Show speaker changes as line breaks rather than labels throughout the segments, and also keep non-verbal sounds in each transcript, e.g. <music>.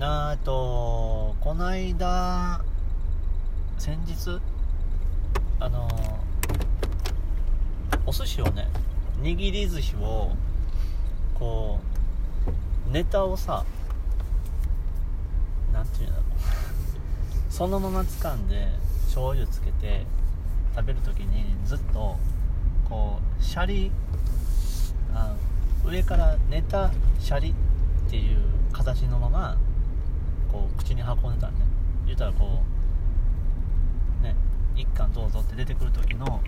なあとこないだ先日あのお寿司をね握り寿司をこうネタをさなんていうんだろう。<laughs> そのまま掴んで醤油つけて食べる時にずっとこうシャリあ上からネタシャリっていう形のままこう口に運んでたんね。言ったらこうね一貫どうぞって出てくる時の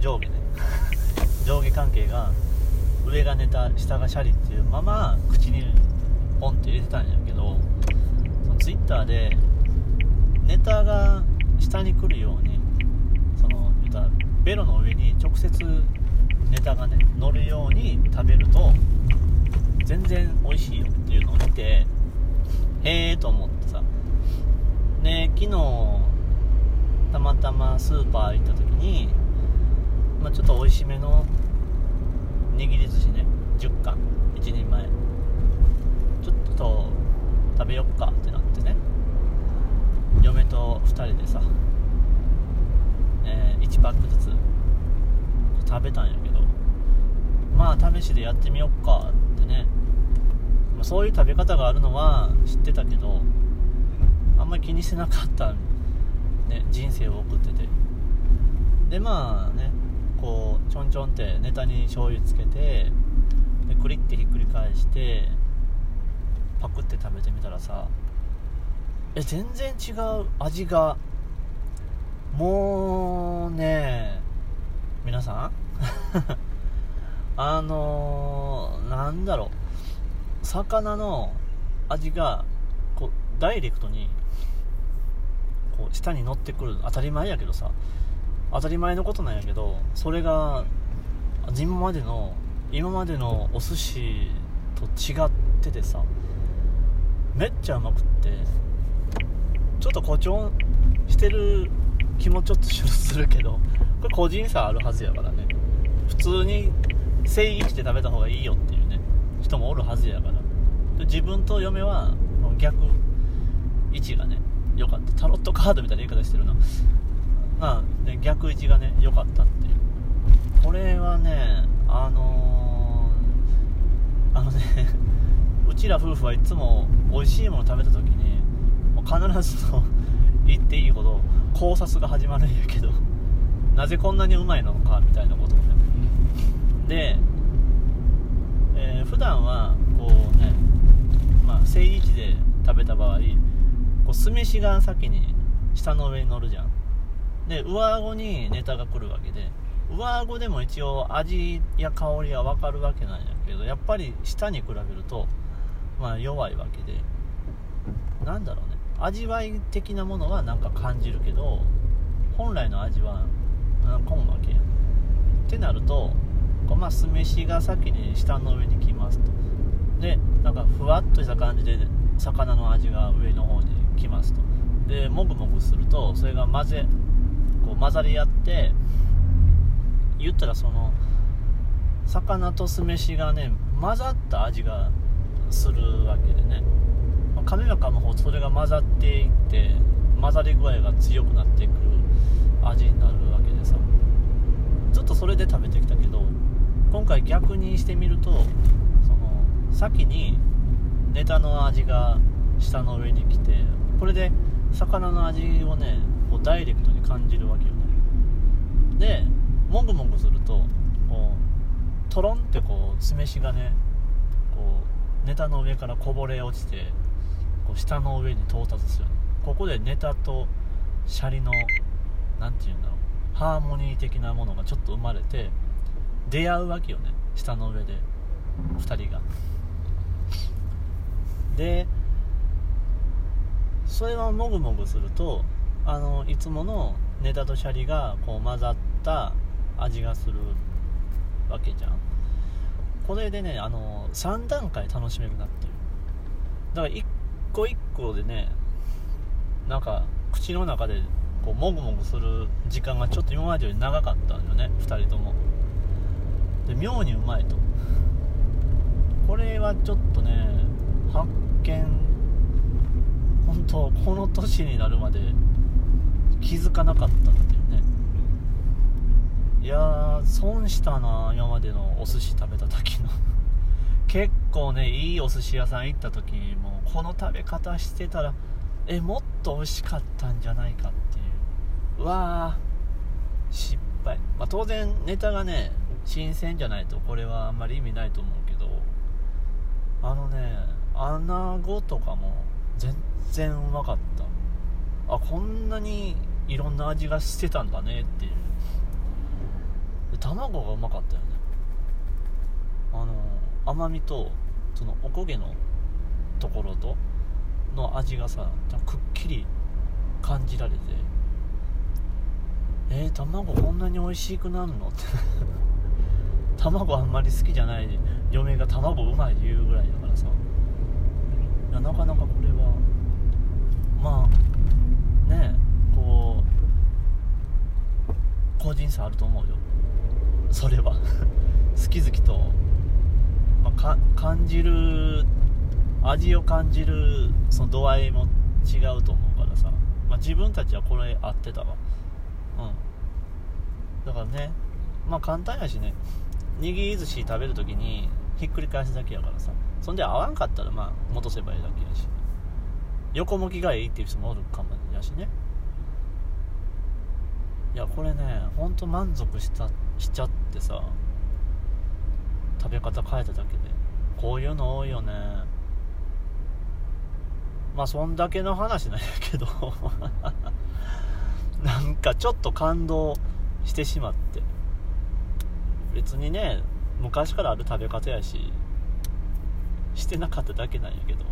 上下ね。上下関係が上がネタ下がシャリっていうまま口にポンって入れてたんやけどそのツイッターでネタが下に来るようにその言ったらベロの上に直接ネタがね乗るように食べると全然美味しいよっていうのを見てへえと思ってさ。ね昨日たまたまスーパー行った時に、まあ、ちょっと美味しめの握り寿司ね10貫。1人前。ちょっと食べよっかってなってね。嫁と2人でさ、えー1パックずつ食べたんやけど。まあ試しでやってみよっかってね、まあそういう食べ方があるのは知ってたけどあんまり気にしてなかった、ね、人生を送ってて。でまあねこうちょんちょんってネタに醤油つけてでクリッてひっくり返してパクって食べてみたらさえ全然違う味がもうね皆さん？<laughs> あのー、なんだろう。魚の味がこうダイレクトにこう舌に乗ってくる。当たり前やけどさ。当たり前のことなんやけどそれが今までの今までのお寿司と違っててさめっちゃうまくってちょっと誇張してる気もちょっとするけどこれ個人差あるはずやからね。普通に正義して食べた方がいいよっていう。人もおるはずやから。自分と嫁は逆位置がね良かった。タロットカードみたいな言い方してるな。まあ、ね、逆位置がね良かったっていう。これはねあのー、あのね <laughs> うちら夫婦はいつも美味しいもの食べた時に必ずと言っていいほど考察が始まるんやけどなぜこんなにうまいのかみたいなことをねで、普段はこうねまあ正位置で食べた場合こう酢飯が先に下の上に乗るじゃん。で上顎にネタが来るわけで上顎でも一応味や香りは分かるわけなんやけどやっぱり下に比べるとまあ弱いわけでなんだろうね。味わい的なものはなんか感じるけど本来の味はうんこんわけやってなるとこうまあ酢飯が先に下の上に来ますと。でなんかふわっとした感じで魚の味が上の方に来ますと。でもぐもぐするとそれが混ぜこう混ざり合って言ったらその魚と酢飯がね混ざった味がするわけでね。まあ噛めば噛むほどそれが混ざっていって混ざり具合が強くなっていく味になるわけでさ。ずっとそれで食べてきたけど今回逆にしてみるとその先にネタの味が下の上に来てこれで魚の味をねこうダイレクトに感じるわけよね。でもぐもぐするとこうトロンってこう酢飯がねこうネタの上からこぼれ落ちてこう下の上に到達するここでネタとシャリの何て言うんだろうハーモニー的なものがちょっと生まれて出会うわけよね。下の上で。2人が。でそれはもぐもぐするとあのいつものネタとシャリがこう混ざった味がするわけじゃん。これでねあの3段階楽しめるなっていうだから1個1個でねなんか口の中でこうもぐもぐする時間がちょっと今までより長かったんよね。2人とも。で妙にうまいと。これはちょっとね発見本当この年になるまで気づかなかったっていうね。いや損したな今までのお寿司食べた時の。結構ねいいお寿司屋さん行った時にもこの食べ方してたらえもっと美味しかったんじゃないかっていう。うわー失敗、まあ、当然ネタがね新鮮じゃないとこれはあんまり意味ないと思うけどあのね穴子とかも全然うまかった。あこんなにいろんな味がしてたんだねっていう。で卵がうまかったよね。あの甘みとそのおこげのところとの味がさくっきり感じられてえー、卵こんなに美味しくなるの？って。卵あんまり好きじゃない嫁が卵うまい言うぐらいだからさ。いやなかなかこれはまあねこう個人差あると思うよ。それは。<laughs> 好き好きと、まあ、感じる味を感じるその度合いも違うと思うからさ、まあ、自分たちはこれ合ってたわ。うん。だからねまあ簡単やしね。握り寿司食べるときにひっくり返すだけやからさ。そんで合わんかったらまあ戻せばいいだけやし。横向きがいいっていう人もおるかもやしね。いやこれねほんと満足したしちゃってさ食べ方変えただけで。こういうの多いよね。まあそんだけの話なんやけど。<laughs> なんかちょっと感動してしまって。別にね昔からある食べ方やししてなかっただけなんやけど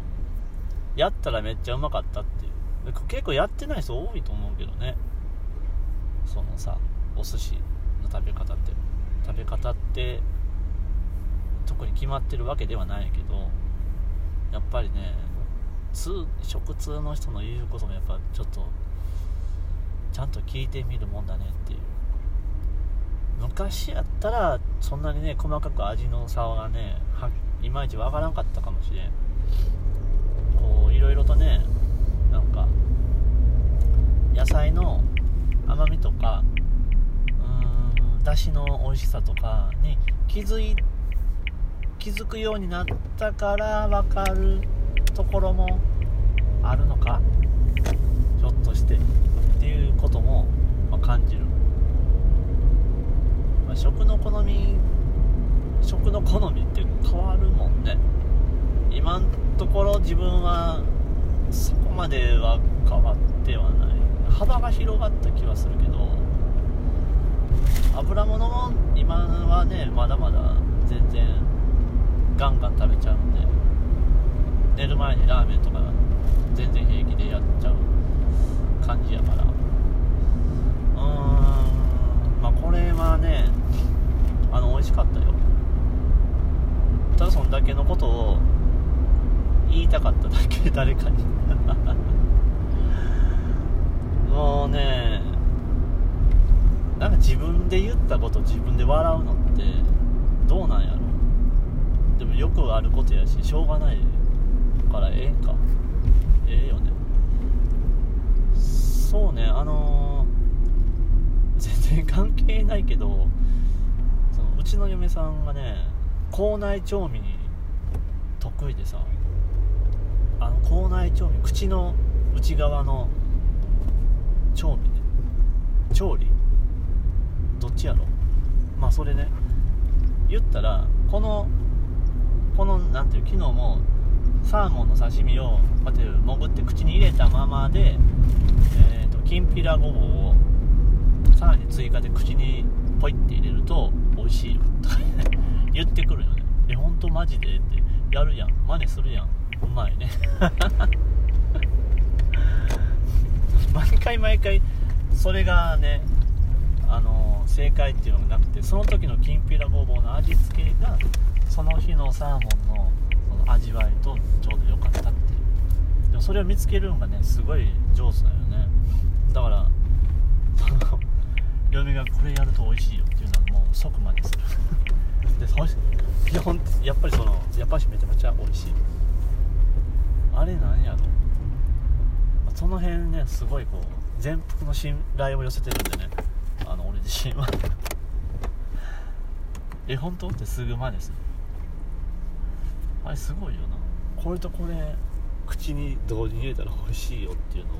やったらめっちゃうまかったっていう。結構やってない人多いと思うけどね。そのさお寿司の食べ方って。食べ方って特に決まってるわけではないけどやっぱりね通食通の人の言うこともやっぱちょっとちゃんと聞いてみるもんだねっていう。昔やったらそんなにね細かく味の差がねいまいちわからんかったかもしれん。こういろいろとねなんか野菜の甘みとかうーんだしの美味しさとかに気づい気づくようになったから分かるところもあるのかひょっとしてっていうことも、感じる、食の好み食の好みって変わるもんね。今のところ自分はそこまでは変わってはない。幅が広がった気はするけど油物も今はねまだまだ全然ガンガン食べちゃうんで寝る前にラーメンとか全然平気でやっちゃう感じやから。うーんまあこれはねあの美味しかったよ。ただそんだけのことを言いたかっただけ誰かに。<laughs> もうねなんか自分で言ったこと自分で笑うのってどうなんやろ。でもよくあることやししょうがないからええんか。ええよね。そうねあのー、全然関係ないけどうちの嫁さんがね口内調味に得意でさあの口内調味口の内側の調味ね。調理。どっちやろ。まあそれね。言ったらこのこの何ていう昨日もサーモンの刺身をこうやって潜って口に入れたままで、えーと、きんぴらごぼうをさらに追加で口にポイって入れると味しいよと <laughs> 言ってくるよねえ本当マジで？ってやるやん。真似するやん。うまいね。<laughs> 毎回毎回それがねあの正解っていうのがなくてその時のきんぴらごぼうの味付けがその日のサーモンのその味わいとちょうど良かったっていう。でもそれを見つけるのがねすごい上手だよね。だから <laughs> 嫁がこれやると美味しいよ。即真似するで基本やっぱりそのやっぱしめちゃめちゃ美味しい。あれなんやろ。その辺ねすごいこう全幅の信頼を寄せてるんでね。あの俺自身は。え本当？ってすぐ真似する。あれすごいよな。これとこれ口に同時に入れたら美味しいよっていうのを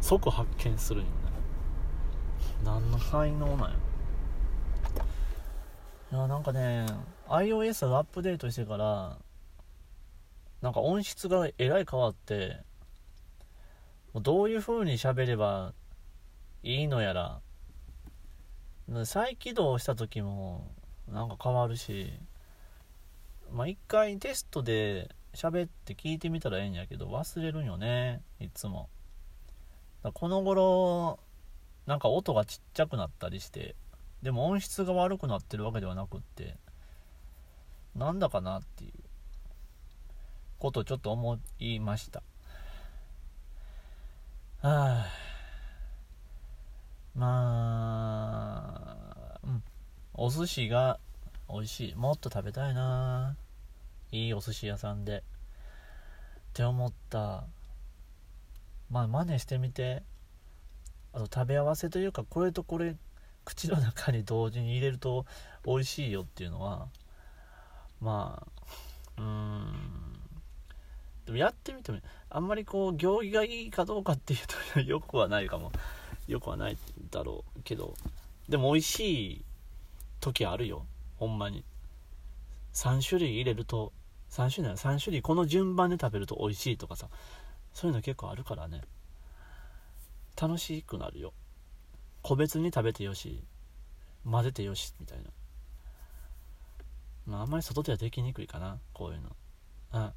即発見するんよね。何の才能なんやいやなんかね iOS がアップデートしてからなんか音質がえらい変わってどういう風に喋ればいいのやら再起動した時もなんか変わるしまあ一回テストで喋って聞いてみたらええんやけど忘れるんよねいつも。この頃なんか音がちっちゃくなったりしてでも音質が悪くなってるわけではなくってなんだかなっていう。ことをちょっと思いました。はあまあうん。お寿司が美味しい。もっと食べたいないいお寿司屋さんで。って思った。まあ真似してみて。あと食べ合わせというかこれとこれ口の中に同時に入れると美味しいよっていうのはまあうん。でもやってみてもあんまりこう行儀がいいかどうかっていうとよくはないかも。よくはないだろうけど。でも美味しい時あるよ。ほんまに。3種類入れると3種類3種類この順番で食べると美味しいとかさ。そういうの結構あるからね。楽しくなるよ。個別に食べてよし混ぜてよしみたいな。まああんまり外ではできにくいかなこういうの。うん